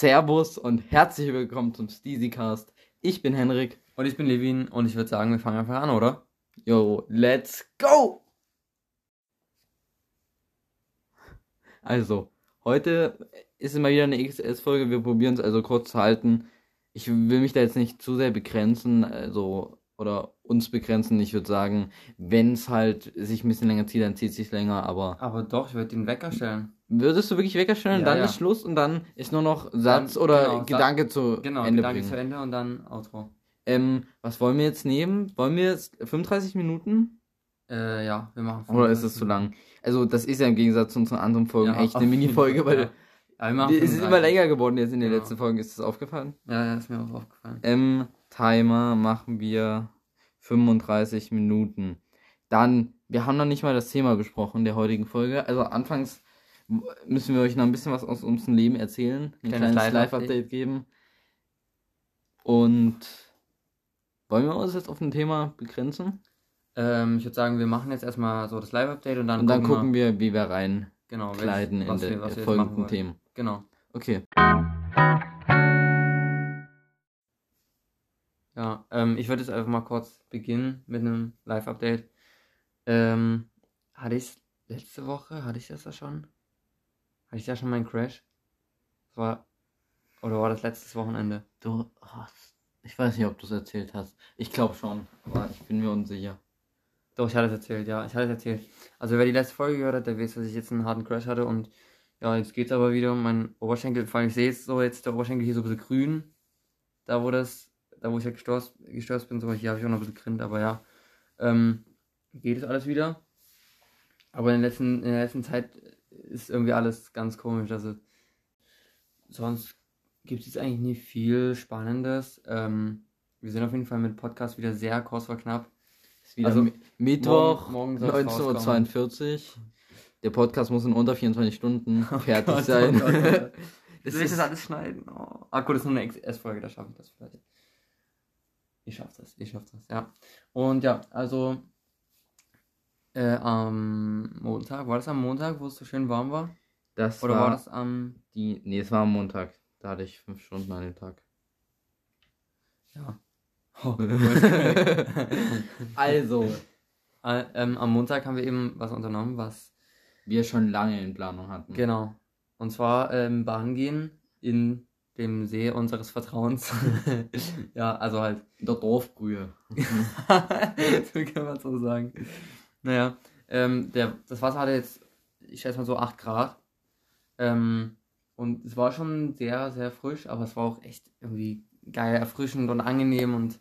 Servus und herzlich willkommen zum Steezycast. Ich bin Henrik. Und ich bin Levin und ich würde sagen, wir fangen einfach an, oder? Yo, let's go! Also, heute ist immer wieder eine XS-Folge. Wir probieren es also kurz zu halten. Ich will mich da jetzt nicht zu sehr begrenzen, also, oder uns begrenzen. Ich würde sagen, wenn es halt sich ein bisschen länger zieht, dann zieht es sich länger, aber. Aber doch, ich würde den Wecker stellen. Würdest du wirklich Wecker stellen, Ja, dann ja. ist Schluss und dann ist nur noch Satz oder genau, Gedanke zu Genau, Ende Gedanke bringen. zu Ende und dann Outro. Ähm, was wollen wir jetzt nehmen? Wollen wir jetzt 35 Minuten? Äh, ja, wir machen Oder ist es zu lang? Also, das ist ja im Gegensatz zu unseren anderen Folgen Ja, echt eine Mini-Folge, weil ja. Machen es ist 35. immer länger geworden jetzt in den Genau. letzten Folgen. Ist das aufgefallen? Ja, ja, ist mir auch aufgefallen. Ähm, Timer machen wir 35 Minuten. Dann, wir haben noch nicht mal das Thema besprochen der heutigen Folge. Also, anfangs müssen wir euch noch ein bisschen was aus unserem Leben erzählen. Ein Kleines kleines Live-Update. Geben. Und wollen wir uns jetzt auf ein Thema begrenzen? Ähm, ich würde sagen, wir machen jetzt erstmal so das Live-Update und dann, Und dann gucken wir, wie wir rein genau, kleiden in den wir- wir folgenden. Themen. Genau. Okay. Ja, ähm, ich würde jetzt einfach mal kurz beginnen mit einem Live-Update. Ähm, hatte ich letzte Woche, hatte ich das da schon? Hatte ich da schon meinen Crash? Das war, oder war das letztes Wochenende? Du hast. Ich weiß nicht, ob du es erzählt hast. Ich glaube schon, aber ich bin mir unsicher. Doch, ich hatte es erzählt, ja, ich hatte es erzählt. Also wer die letzte Folge gehört hat, der weiß, dass ich jetzt einen harten Crash hatte und ja, jetzt geht's aber wieder um meinen Oberschenkel. Vor allem, ich sehe jetzt so jetzt der Oberschenkel hier so ein bisschen grün. Da wo das, da wo ich halt gestürzt, gestürzt bin, so hier habe ich auch noch ein bisschen grinnt, aber ja. Ähm, geht es alles wieder. Aber in der letzten, in der letzten Zeit ist irgendwie alles ganz komisch. Also sonst gibt es jetzt eigentlich nicht viel Spannendes. Ähm, wir sind auf jeden Fall mit Podcast wieder sehr kurz vor knapp. Ist wieder Also, Mi- Mittwoch, morgen- morgen soll's 19.42 Uhr. Der Podcast muss in unter 24 Stunden fertig Oh Gott, sein. oh Gott, oh Gott. Das ich ist- das alles schneiden? Oh. Ah, gut, das ist nur eine XS-Folge, da schaffe ich das vielleicht. Ich schaff das, ich schaff das, ja. Und ja, also äh, am Montag, war das am Montag, wo es so schön warm war? Das Oder war, war das am, die. Nee, es war am Montag. Da hatte ich fünf Stunden an dem Tag. ja. Oh, also, Äh, ähm, am Montag haben wir eben was unternommen, was, wir schon lange in Planung hatten. genau. Und zwar ähm, Bahn gehen in dem See unseres Vertrauens. ja, also halt In der Dorfbrühe. so kann man so sagen. Naja, ähm, der, das Wasser hatte jetzt, ich schätze mal so 8 Grad. Ähm, und es war schon sehr, sehr frisch, aber es war auch echt irgendwie geil, erfrischend und angenehm und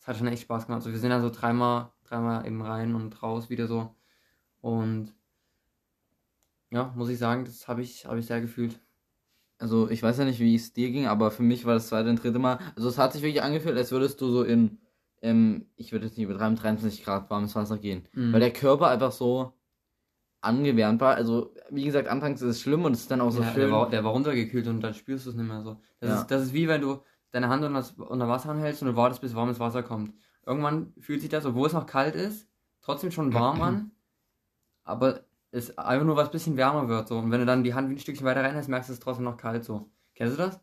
es hat schon echt Spaß gemacht. Also wir sind ja so dreimal, dreimal eben rein und raus wieder so. Und ja, muss ich sagen, das habe ich, habe ich sehr gefühlt. Also, ich weiß ja nicht, wie es dir ging, aber für mich war das zweite und dritte Mal. Also, es hat sich wirklich angefühlt, als würdest du so in, ähm, ich würde jetzt nicht übertreiben, 23 Grad warmes Wasser gehen. Mhm. Weil der Körper einfach so angewärmt war. Also, wie gesagt, anfangs ist es schlimm und es ist dann auch so ja, schön. der, war, der war runtergekühlt und dann spürst du es nicht mehr so. Das, Ja. ist, das ist wie wenn du deine Hand unter, das, unter Wasser anhältst und du wartest, bis warmes Wasser kommt. Irgendwann fühlt sich das, obwohl es noch kalt ist, trotzdem schon warm an, aber es einfach nur was bisschen wärmer wird. So. Und wenn du dann die Hand ein Stückchen weiter reinhältst, merkst du es ist trotzdem noch kalt. so. Kennst du das?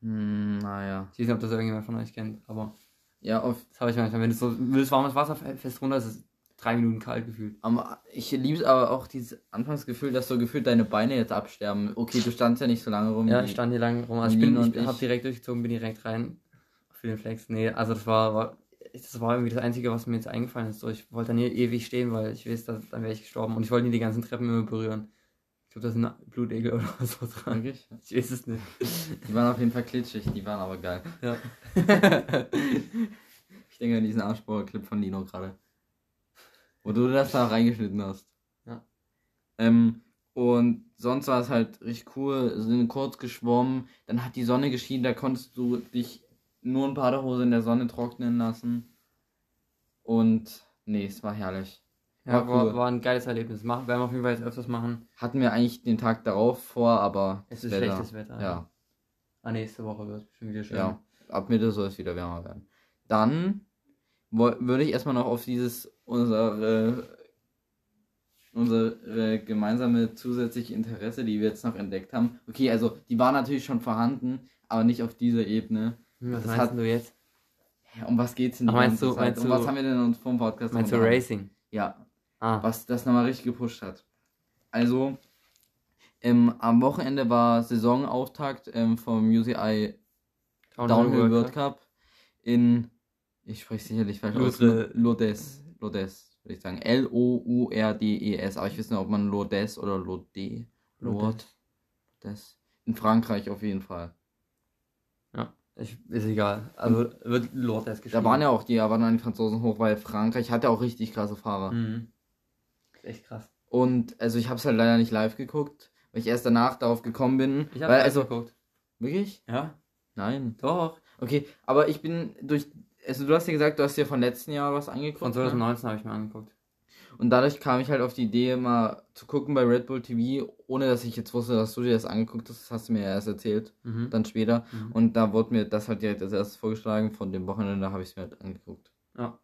Hm, naja. Ich weiß nicht, ob das irgendjemand von euch kennt, aber Ja, auf, das habe ich manchmal. Wenn du so willst, warmes Wasser fest runter, ist es drei Minuten kalt gefühlt. aber ich liebe es aber auch dieses Anfangsgefühl, dass so gefühlt deine Beine jetzt absterben. Okay, du standst ja nicht so lange rum. Ja, ich stand hier lang rum. Also ich, bin, und ich, ich. habe direkt durchgezogen, bin direkt rein für den Flex. Nee, also das war, war das war irgendwie das Einzige, was mir jetzt eingefallen ist. So, ich wollte dann hier ewig stehen, weil ich weiß, dass, dann wäre ich gestorben. Und ich wollte nie die ganzen Treppen immer berühren. Ich glaube, da sind Blutegel oder so dran. Wirklich? Ich weiß es nicht. Die waren auf jeden Fall klitschig, die waren aber geil. Ja. ich denke an diesen Arschbauer-Clip von Lino gerade. Wo du das da reingeschnitten hast. Ja. Ähm, und sonst war es halt richtig cool, sind kurz geschwommen, dann hat die Sonne geschienen, da konntest du dich nur in Badehose in der Sonne trocknen lassen. Und nee, es war herrlich. Ja, War cool. war ein geiles Erlebnis. Machen, werden wir auf jeden Fall jetzt öfters machen. Hatten wir eigentlich den Tag darauf vor, aber Es ist Wetter- schlechtes Wetter. Ja, Ah, nächste Woche wird es bestimmt wieder schön. ja. Ab Mitte soll es wieder wärmer werden. Dann würde ich erstmal noch auf dieses unsere unser unsere gemeinsame zusätzliche Interesse, die wir jetzt noch entdeckt haben. Okay, also die war natürlich schon vorhanden, aber nicht auf dieser Ebene. Hm, Was Das meinst du jetzt? Um was geht's denn Ach, meinst du- meinst um was haben wir denn uns vom Podcast Meinst du? Racing? Ja, Ah, was das nochmal richtig gepusht hat. Also, ähm, am Wochenende war Saisonauftakt ähm, vom UCI Downhill World Cup in, ich spreche sicherlich falsch aus, Lourdes. Lourdes, würde ich sagen. L-O-U-R-D-E-S, aber ich weiß nicht, ob man Lourdes oder Lourdes, Lourdes, Lourdes. In Frankreich auf jeden Fall. Ja, ich, ist egal. Also wird Lourdes geschrieben. Da waren ja auch die, da waren dann die Franzosen hoch, weil Frankreich hat ja auch richtig krasse Fahrer. Mhm. Echt krass. Und also ich habe es halt leider nicht live geguckt, weil ich erst danach darauf gekommen bin. Ich habe also geguckt. wirklich? Ja, Nein. doch. Okay, aber ich bin durch also du hast ja gesagt, du hast dir von letzten Jahr was angeguckt. Von ne? 2019 habe ich mir angeguckt. Und dadurch kam ich halt auf die Idee, mal zu gucken bei Red Bull TV, ohne dass ich jetzt wusste, dass du dir das angeguckt hast. Das hast du mir ja erst erzählt, Mhm. dann später. Mhm. Und da wurde mir das halt direkt als erstes vorgeschlagen. Von dem Wochenende habe ich es mir halt angeguckt. Ja.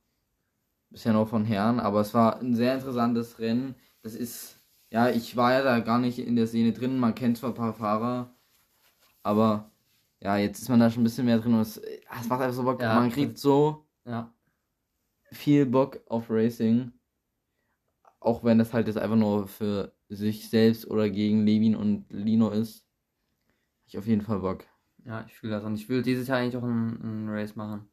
Bisher nur von Herren, aber es war ein sehr interessantes Rennen. Das ist, ja, ich war ja da gar nicht in der Szene drin. Man kennt zwar ein paar Fahrer, aber ja, jetzt ist man da schon ein bisschen mehr drin und es, es macht einfach so Bock. Ja, man kriegt so Ja. viel Bock auf Racing. Auch wenn das halt jetzt einfach nur für sich selbst oder gegen Levin und Lino ist. Ich auf jeden Fall Bock. Ja, ich fühle das. Und ich will dieses Jahr eigentlich auch ein, ein Race machen.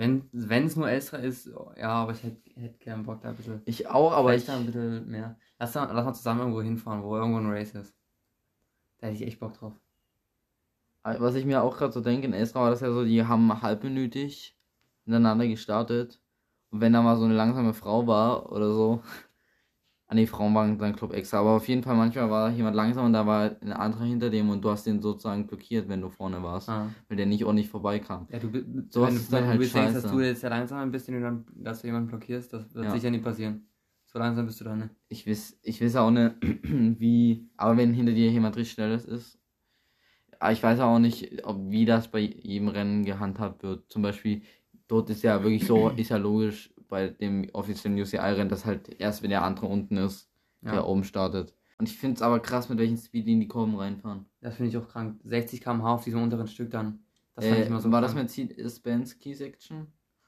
Wenn es nur Elstra ist, ja, aber ich hätte hätt gern Bock da ein bisschen. Ich auch, aber ich, da ein bisschen mehr. Lass, lass mal zusammen irgendwo hinfahren, wo irgendwo ein Race ist. Da hätte ich echt Bock drauf. was ich mir auch gerade so denke, in Esra war das ja so, die haben halbminütig miteinander gestartet. Und wenn da mal so eine langsame Frau war oder so. Ah ne, Frauen waren dann Club extra, aber auf jeden Fall manchmal war jemand langsam und da war ein anderer hinter dem und du hast den sozusagen blockiert, wenn du vorne warst, Ah. weil der nicht ordentlich vorbeikam. Ja, du, Sowas wenn, ist dann wenn halt du jetzt denkst, dass scheiße. du jetzt der Langsame bist, du dann, dass du jemanden blockierst, das wird Ja. sicher nicht passieren. So langsam bist du dann nicht. Ich weiß, ich weiß auch nicht, wie, aber wenn hinter dir jemand richtig schnelles ist, aber ich weiß auch nicht, ob, wie das bei jedem Rennen gehandhabt wird. Zum Beispiel, dort ist ja wirklich so, ist ja logisch bei dem offiziellen UCI-Rennen, dass halt erst wenn der andere unten ist, Ja. der oben startet. Und ich finde es aber krass, mit welchem Speed die in die Kurven reinfahren. Das finde ich auch krank. 60 km/h auf diesem unteren Stück dann. Das fand Äh, ich immer so war das krank. Mercedes-Benz Key Section?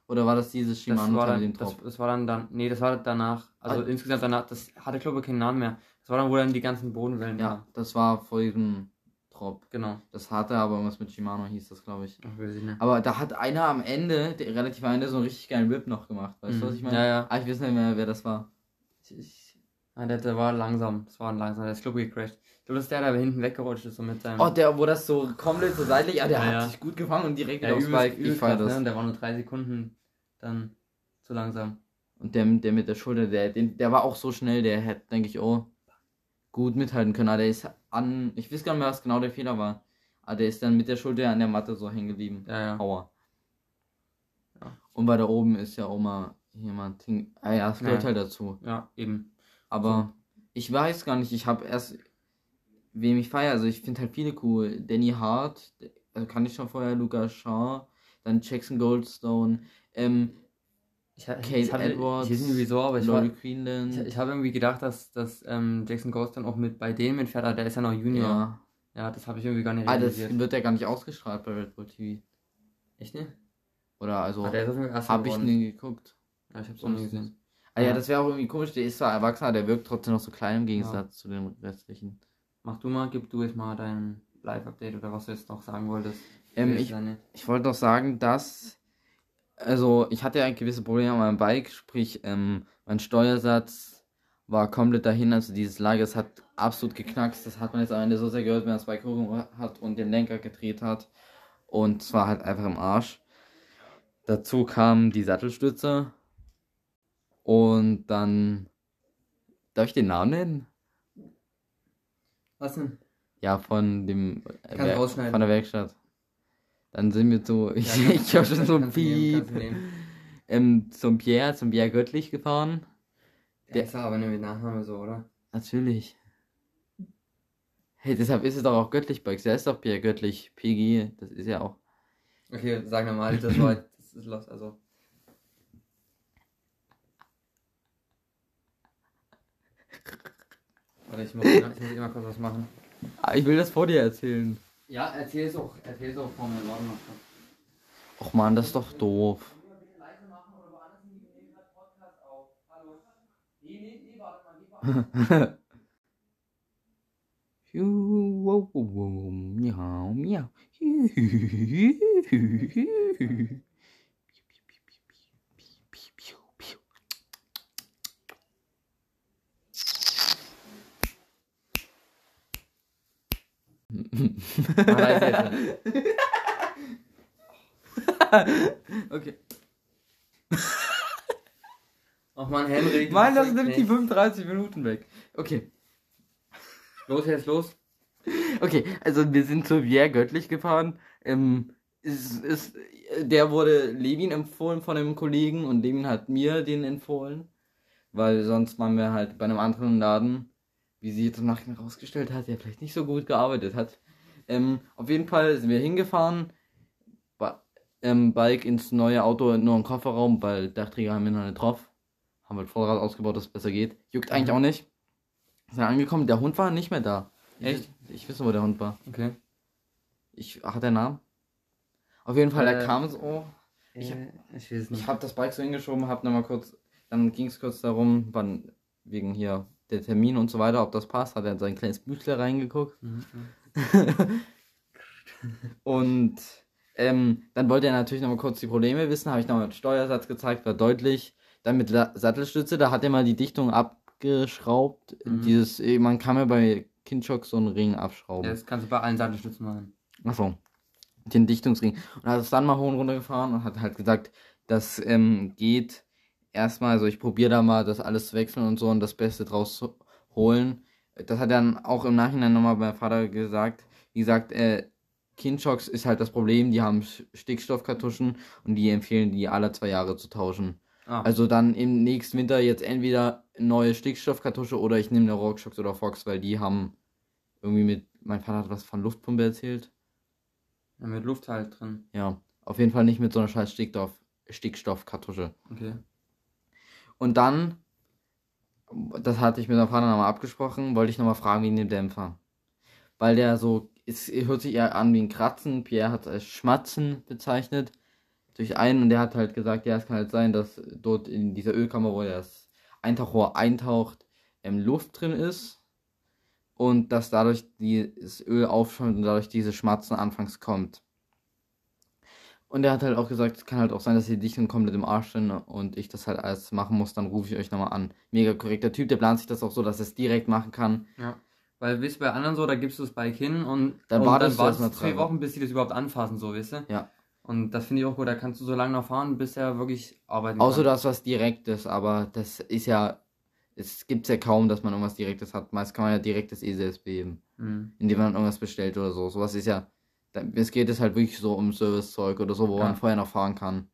Oder war das dieses das Shimano war, mit dem dann, das, das war dann, dann, nee, das war danach, also Ah. insgesamt danach, das hatte glaube ich keinen Namen mehr. Das war dann, wo dann die ganzen Bodenwellen Ja, kamen. das war vor diesem Drop. Genau. Das hatte aber irgendwas mit Shimano hieß das, glaube ich. Ach, weiß ich nicht. Aber da hat einer am Ende, der relativ am Ende, so einen richtig geilen Whip noch gemacht. Weißt du, was ich meine? Ja, ja. Ah, ich weiß nicht mehr, wer das war. Ich, ich, ah, der, der war langsam. Das war ein langsam. Der ist glaube ich gecrashed. Ich glaube, das ist der, der hinten weggerutscht ist, so mit seinem. Oh, der, wo das so komplett so seitlich, ah, der Ja, hat ja. sich gut gefangen und direkt ja, wieder aufs übelst, Bike. Ich feier das. ne? Und der war nur drei Sekunden dann zu langsam. Und der, der mit der Schulter, der, der war auch so schnell, der hätte, denke ich, oh, gut mithalten können. Aber der ist an, ich weiß gar nicht mehr, was genau der Fehler war. Aber der ist dann mit der Schulter an der Matte so hängen geblieben. Ja, ja. Aua. Ja. Und bei da oben ist ja auch mal jemand, ah ja, das gehört Ja. halt dazu. Ja, eben. Aber ich weiß gar nicht, ich habe erst, wem ich feiere, also ich finde halt viele cool. Danny Hart, also kann ich schon vorher, Luca Shaw, dann Jackson Goldstone, ähm, Ich, Kate ich hatte, Edwards, weiß nicht wieso, aber ich, war, Laurie Queenland. ich, ich habe irgendwie gedacht, dass, dass ähm, Jackson Ghost dann auch mit bei dem mitfährt, aber der ist ja noch Junior. Ja, ja. das habe ich irgendwie gar nicht Ah, das realisiert. wird ja gar nicht ausgestrahlt bei Red Bull TV. Echt nicht? Oder also, Ah, habe ich nie geguckt. Ja, ich hab's auch nie gesehen. Ah ja, Ja. das wäre auch irgendwie komisch, der ist zwar erwachsen, aber der wirkt trotzdem noch so klein im Gegensatz zu den restlichen. Mach du mal, gib du jetzt mal dein Live-Update oder was du jetzt noch sagen wolltest. Ähm, ich, Ich wollte noch sagen, dass. Also, ich hatte ja ein gewisse Probleme an meinem Bike, sprich, ähm, mein Steuersatz war komplett dahin. Also, dieses Lager, es hat absolut geknackst. Das hat man jetzt am Ende so sehr gehört, wenn man das Bike hoch hat und den Lenker gedreht hat. Und es war halt einfach im Arsch. Dazu kam die Sattelstütze. Und dann. Darf ich den Namen nennen? Was denn? Ja, von dem. rausschneiden. von der Werkstatt. Dann sind wir so. Ich, Ja, ich habe schon so ein Piep. ähm, zum Pierre, zum Pierre Göttlich gefahren. Der ist aber nicht mit Nachname so, oder? Natürlich. Hey, deshalb ist es doch auch Göttlich Bikes. Der ist doch Pierre Göttlich. PG, das ist ja auch. Okay, sag nochmal, das war, das ist los, also. Warte, ich muss, ich muss immer kurz was machen. Ah, Ich will das vor dir erzählen. Ja, erzähl es auch, erzähl es auch vor mir. Warte mal. Och man, das ist doch doof. Miau, miau. Okay. Ach man, Henrik. Mann, das nimmt die nicht. 35 Minuten weg. Okay. Los, jetzt los. Okay, also wir sind zu Vier göttlich gefahren. Ähm, ist, ist, der wurde Levin empfohlen von einem Kollegen und Levin hat mir den empfohlen. Weil sonst waren wir halt bei einem anderen Laden, wie sie jetzt im Nachhinein rausgestellt hat, der vielleicht nicht so gut gearbeitet hat. Ähm, auf jeden Fall sind wir hingefahren. Ba ähm, Bike ins neue Auto, nur im Kofferraum, weil Dachträger haben wir noch nicht drauf. Haben wir Vorrat ausgebaut, dass es besser geht. Juckt eigentlich Mhm. auch nicht. Sind angekommen, der Hund war nicht mehr da. Echt? Ich, ich wüsste, wo der Hund war. Okay. Ich hat der Namen? Auf jeden Fall, der Äh, kam so. Ich Ich, hab- ich. Ich habe das Bike so hingeschoben, hab nochmal kurz, dann ging es kurz darum, wann wegen hier der Termin und so weiter, ob das passt, hat er in sein kleines Büchle reingeguckt. Mhm. Und ähm, dann wollte er natürlich nochmal kurz die Probleme wissen, habe ich nochmal den Steuersatz gezeigt, war deutlich. Dann mit La Sattelstütze, da hat er mal die Dichtung abgeschraubt. Mhm. Dieses, eh, man kann ja bei Kindschock so einen Ring Ja, abschrauben. das kannst du bei allen Sattelstützen machen. Achso, den Dichtungsring. Und hat es dann mal hoch und runter gefahren und hat halt gesagt, das ähm, geht erstmal, also ich probiere da mal das alles zu wechseln und so und das Beste draus zu holen. Das hat er dann auch im Nachhinein nochmal beim Vater gesagt. Wie gesagt, äh, Kindshocks ist halt das Problem, die haben Sch- Stickstoffkartuschen und die empfehlen die alle zwei Jahre zu tauschen. Ah, Also dann im nächsten Winter jetzt entweder neue Stickstoffkartusche oder ich nehme eine Rockshox oder Fox, weil die haben irgendwie mit, mein Vater hat was von Luftpumpe erzählt. ja, mit Luft halt drin. Ja, auf jeden Fall nicht mit so einer scheiß Stickstoff, Stickstoffkartusche. Okay. Und dann, das hatte ich mit meinem Vater nochmal abgesprochen, wollte ich nochmal fragen wegen dem Dämpfer. Weil der so, es hört sich eher an wie ein Kratzen, Pierre hat es als Schmatzen bezeichnet, durch einen und der hat halt gesagt, ja, es kann halt sein, dass dort in dieser Ölkammer, wo das Eintauchrohr eintaucht, ähm, Luft drin ist und dass dadurch das Öl aufschäumt und dadurch diese Schmatzen anfangs kommt. Und er hat halt auch gesagt, es kann halt auch sein, dass die Dichtung komplett im Arsch sind und ich das halt alles machen muss, dann rufe ich euch nochmal an. Mega korrekter Typ, der plant sich das auch so, dass er es direkt machen kann. Ja. Weil, wisst bei anderen so, da gibst du das Bike hin und Dann und wartest du dann wartest du zwei Wochen, bis die das überhaupt anfassen, so, wisst ihr? Ja. Und das finde ich auch gut, da kannst du so lange noch fahren, bis er wirklich arbeiten Außer kann. das was Direktes, aber das ist ja, es gibt's ja kaum, dass man irgendwas Direktes hat. Meist kann man ja direktes E selbst beheben, Mhm. indem man irgendwas bestellt oder so. Sowas ist ja, es geht es halt wirklich so um Servicezeug oder so, wo Ja. man vorher noch fahren kann.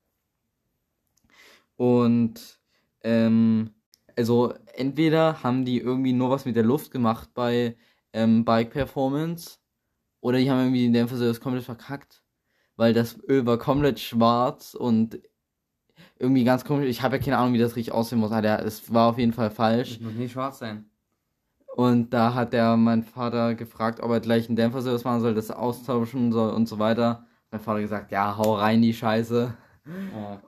Und, ähm, also entweder haben die irgendwie nur was mit der Luft gemacht bei ähm, Bike Performance oder die haben irgendwie den Dämpferservice komplett verkackt, weil das Öl war komplett schwarz und irgendwie ganz komisch. Ich habe ja keine Ahnung, wie das richtig aussehen muss. aber Es war auf jeden Fall falsch. Das muss nicht schwarz sein. Und da hat der mein Vater gefragt, ob er gleich einen Dämpferservice machen soll, das austauschen soll und so weiter. Mein Vater gesagt, ja, hau rein die Scheiße.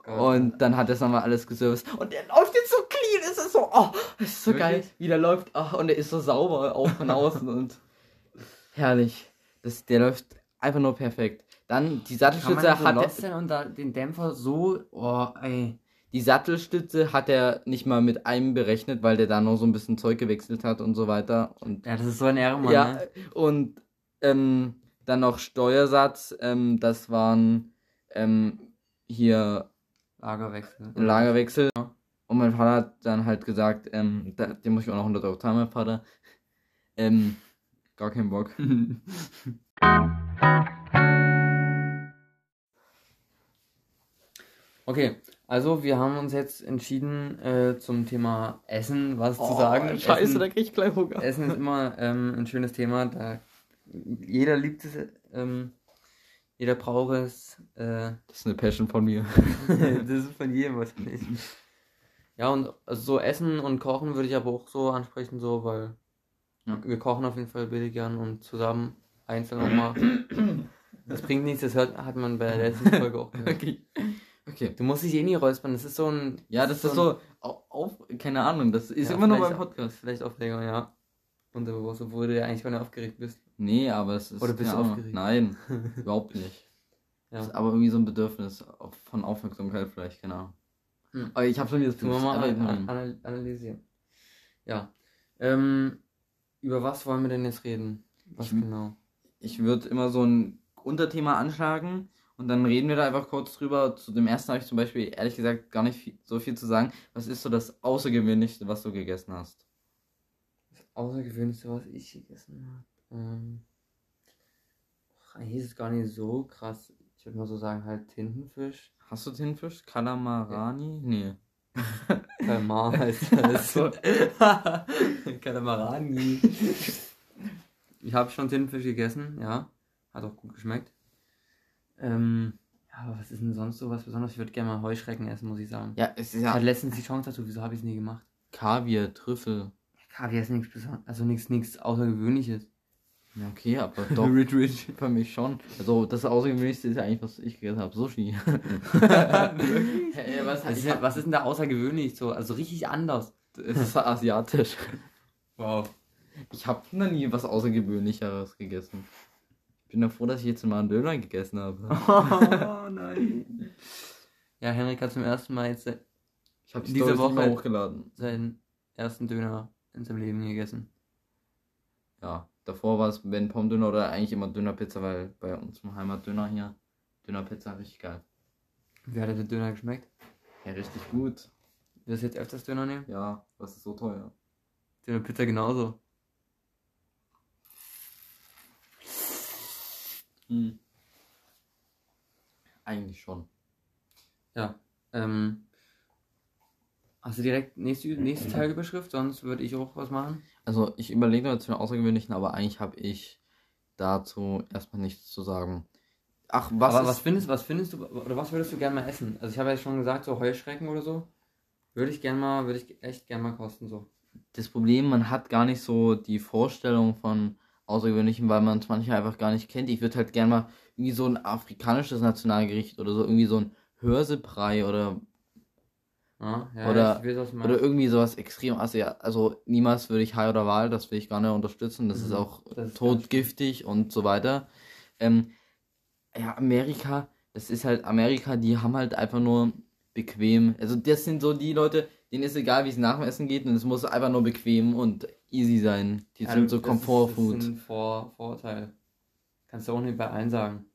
Oh. Und dann hat er es nochmal alles geserviced. Und der läuft jetzt so clean, es ist so, oh, es ist so Wirklich? geil, wie der läuft. Oh, und der ist so sauber, auch von außen und herrlich. Das, der läuft einfach nur perfekt. Dann die kann man Sattelstütze so hat er, den Dämpfer so, oh, ey. Die Sattelstütze hat er nicht mal mit einem berechnet, weil der da noch so ein bisschen Zeug gewechselt hat und so weiter. Und Ja, das ist so ein Ehrenmann, ja, ne? und ähm, dann noch Steuersatz, ähm, das waren ähm, hier Lagerwechsel. Lagerwechsel. Und mein Vater hat dann halt gesagt, ähm, da, dem muss ich auch noch 100 Euro zahlen, mein Vater. Ähm, gar keinen Bock. Okay, also wir haben uns jetzt entschieden äh, zum Thema Essen was zu sagen. Oh, Scheiße, Essen, da krieg ich gleich Hunger. Essen ist immer ähm, ein schönes Thema. Da jeder liebt es, ähm, jeder braucht es. Äh, Das ist eine Passion von mir. das ist von jedem wahrscheinlich. Ja, und also so Essen und Kochen würde ich aber auch so ansprechen, so, weil Ja. Wir kochen auf jeden Fall billig gern und zusammen einzeln auch mal. Das bringt nichts, das hört, hat man bei der letzten Folge auch gehört. Okay. Okay. Du musst dich eh nie räuspern, das ist so ein. Ja, das ist so, au- auf, keine Ahnung, das ist Ja, immer nur beim Podcast. Vielleicht Aufreger, ja. Unterbewusst, obwohl du ja eigentlich, du aufgeregt bist. Nee, aber es ist. Oder bist keine du Ahnung. aufgeregt? Nein, überhaupt nicht. Ja. Das ist aber irgendwie so ein Bedürfnis auf- von Aufmerksamkeit vielleicht, genau. Hm. Aber ich habe schon das wir mal an, an, anal- analysieren. Ja. Ähm, über was wollen wir denn jetzt reden? Was Ich- genau? Ich würde immer so ein Unterthema anschlagen und dann reden wir da einfach kurz drüber. Zu dem ersten habe ich zum Beispiel ehrlich gesagt gar nicht viel, so viel zu sagen. Was ist so das Außergewöhnlichste, was du gegessen hast? Das Außergewöhnlichste, was ich gegessen habe. Ähm, eigentlich ist es gar nicht so krass. Ich würde mal so sagen, halt Tintenfisch. Hast du Tintenfisch? Kalamarani? Nee. Kalmar heißt das. so. Kalamarani. Ich habe schon Tintenfisch gegessen, ja. Hat auch gut geschmeckt. Ähm, ja, aber was ist denn sonst so was Besonderes? Ich würde gerne mal Heuschrecken essen, muss ich sagen. Ja, es ist Ich ja hatte letztens die Chance dazu, wieso habe ich es nie gemacht? Kaviar, Trüffel. Kaviar ist nichts Besonderes, also nichts, nichts Außergewöhnliches. Ja, okay, aber doch. Rich, rich. Für mich schon. Also das Außergewöhnlichste ist ja eigentlich, was ich gegessen habe. Sushi. hey, was, denn- was ist denn da außergewöhnlich so? Also richtig anders. Es ist asiatisch. Wow. Ich habe noch nie was Außergewöhnlicheres gegessen. Ich bin ja froh, dass ich jetzt mal einen Döner gegessen habe. Oh nein. Ja, Henrik hat zum ersten Mal jetzt Ich habe die Diese mehr Woche- hochgeladen. seinen ersten Döner in seinem Leben gegessen. Ja, davor war es wenn Pommdöner oder eigentlich immer Dönerpizza, weil bei uns im Heimatdöner hier Dönerpizza richtig geil. Wie hat der Döner geschmeckt? Ja, richtig gut. Wirst du jetzt öfters Döner nehmen? Ja, was ist so teuer? Dönerpizza genauso. Hm. Eigentlich schon. Ja. Ähm, hast du direkt nächste, nächste Teilüberschrift? Sonst würde ich auch was machen. Also ich überlege jetzt für den Außergewöhnlichen, aber eigentlich habe ich dazu erstmal nichts zu sagen. Ach, was Aber was findest, was findest du, oder was würdest du gerne mal essen? Also ich habe ja schon gesagt, so Heuschrecken oder so. Würde ich gerne mal, würde ich echt gerne mal kosten, so. das Problem, man hat gar nicht so die Vorstellung von Außergewöhnlichen, weil man es manchmal einfach gar nicht kennt. Ich würde halt gerne mal irgendwie so ein afrikanisches Nationalgericht oder so irgendwie so ein Hörsebrei oder, Ja, ja Oder- ich weiß, oder irgendwie sowas extrem. Also, ja, also niemals würde ich Hai oder Wahl, das will ich gar nicht unterstützen. Das ist Mhm, auch das ist todgiftig und so weiter. Ähm, ja, Amerika, das ist halt Amerika, die haben halt einfach nur bequem. Also das sind so die Leute, denen ist egal, wie es nach dem Essen geht und es muss einfach nur bequem und easy sein. Die Ja, sind so Komfortfood. Das ist ein Vor Vorurteil. Kannst du auch nicht bei allen sagen.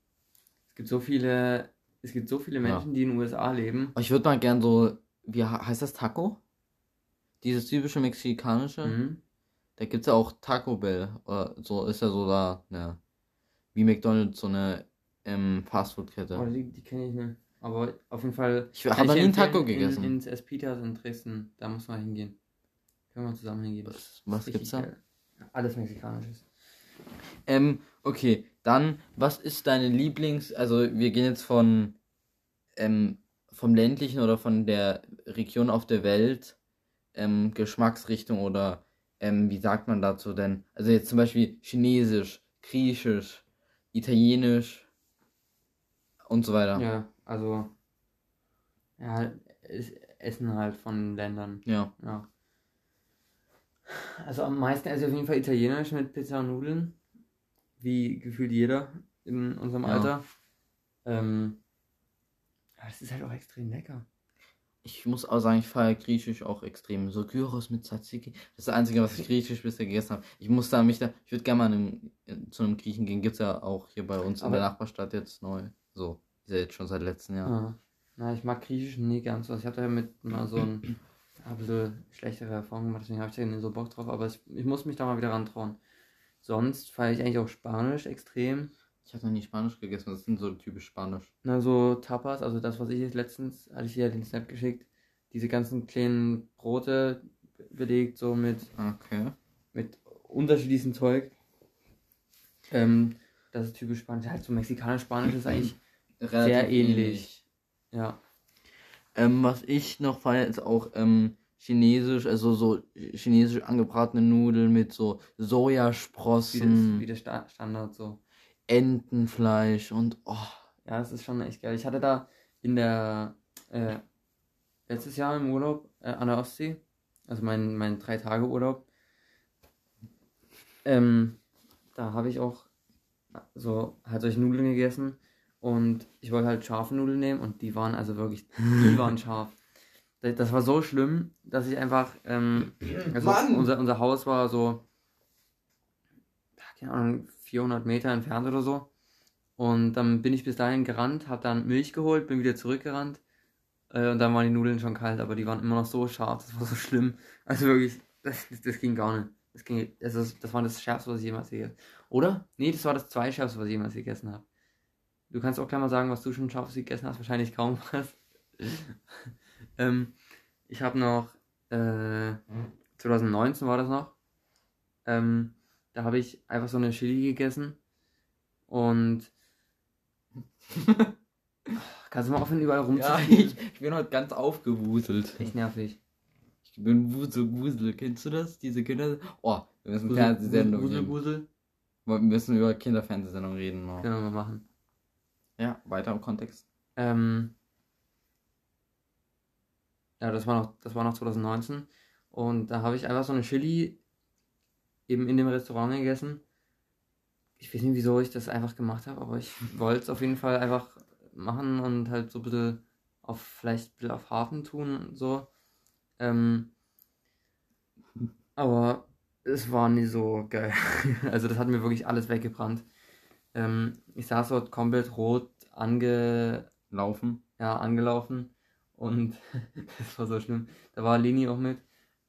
Es gibt so viele, es gibt so viele Ja. Menschen, die in den USA leben. Ich würde mal gern so, wie he- heißt das Taco? Dieses typische mexikanische. Mhm. Da gibt's ja auch Taco Bell. Oder so ist ja so da, ne, wie McDonalds so eine ähm, Fastfood-Kette. Oh, die, die kenne ich nicht. Aber auf jeden Fall. Ich habe noch nie einen Taco gegessen. In, ins Espitas in Dresden. Da muss man hingehen. Können wir zusammen hingehen. was was gibt's da? geil. Alles Mexikanisches. Ähm, okay, dann, was ist deine Lieblings-, also wir gehen jetzt von, ähm, vom ländlichen oder von der Region auf der Welt, ähm, Geschmacksrichtung oder, ähm, wie sagt man dazu denn? Also jetzt zum Beispiel Chinesisch, Griechisch, Italienisch und so weiter. Ja, also. Ja, es- Essen halt von Ländern. Ja. Ja. Also am meisten esse ich auf jeden Fall italienisch mit Pizza und Nudeln. Wie gefühlt jeder in unserem Ja. Alter. Ähm, ja, das ist halt auch extrem lecker. Ich muss auch sagen, ich feiere Griechisch auch extrem. So Gyros mit Tzatziki. Das ist das Einzige, was ich Griechisch bisher gegessen habe. Ich muss da mich da, ich würde gerne mal einem, äh, zu einem Griechen gehen. Gibt's ja auch hier bei uns in Aber- der Nachbarstadt jetzt neu. So, ist ja jetzt schon seit letztem Jahr. Ja. Na, ich mag Griechisch nie ganz. Also ich hatte ja mit mal so ein, ein bisschen schlechtere Erfahrungen gemacht, deswegen habe ich da nicht so Bock drauf. Aber es, ich muss mich da mal wieder rantrauen. Sonst feiere ich eigentlich auch Spanisch extrem. Ich habe noch nie Spanisch gegessen. Das sind so typisch Spanisch. Na, so Tapas, also das, was ich jetzt letztens, hatte ich dir ja den Snap geschickt, diese ganzen kleinen Brote belegt, so mit, Okay. mit unterschiedlichem Zeug. Ähm, das ist typisch Spanisch. Halt so mexikanisch-spanisch ist eigentlich, Relativ ähnlich. ja. Ähm, was ich noch feiere, ist auch ähm, chinesisch, also so chinesisch angebratene Nudeln mit so Wie Sojasprossen, das, wie der Sta Standard so. Entenfleisch und oh, Ja, das ist schon echt geil. Ich hatte da in der, äh, letztes Jahr im Urlaub äh, an der Ostsee, also mein, mein drei Tage Urlaub, ähm, da habe ich auch so halt solche Nudeln gegessen und ich wollte halt scharfe Nudeln nehmen und die waren also wirklich, die waren scharf. Das, war so schlimm, dass ich einfach, ähm, also unser, unser Haus war so, keine Ahnung, 400 Meter entfernt oder so. Und dann bin ich bis dahin gerannt, habe dann Milch geholt, bin wieder zurückgerannt. Äh, und dann waren die Nudeln schon kalt, aber die waren immer noch so scharf, das war so schlimm. Also wirklich, das, das, das ging gar nicht. Das, ging, das, das war das Schärfste, was ich jemals gegessen habe. Oder? Nee, das war das Zweischärfste, was ich jemals gegessen habe. Du kannst auch gleich mal sagen, was du schon Scharfes gegessen hast. Wahrscheinlich kaum was. ähm, ich habe noch, äh, 2019 war das noch. Ähm, da habe ich einfach so eine Chili gegessen. Und. Kannst du mal aufhören, überall ja, rumzuspielen? ich, ich bin heute ganz aufgewuselt. Echt nervig. Ich bin Wusel Wusel. Kennst du das? Diese Kinder. Oh, wir müssen Wusel, Fernsehsendung Wusel, reden. Wusel. Wir müssen über Kinderfernsehsendung reden. Mal. Können wir mal machen. Ja, weiter im Kontext. Ähm, ja, das war noch, das war noch 2019. Und da habe ich einfach so eine Chili eben in dem Restaurant gegessen. Ich weiß nicht, wieso ich das einfach gemacht habe, aber ich wollte es auf jeden Fall einfach machen und halt so ein bisschen auf, vielleicht ein bisschen auf Hafen tun und so. Ähm, aber es war nie so geil. Also das hat mir wirklich alles weggebrannt. Ähm, ich saß dort komplett rot ange, Laufen. ja, angelaufen und das war so schlimm. Da war Lini auch mit.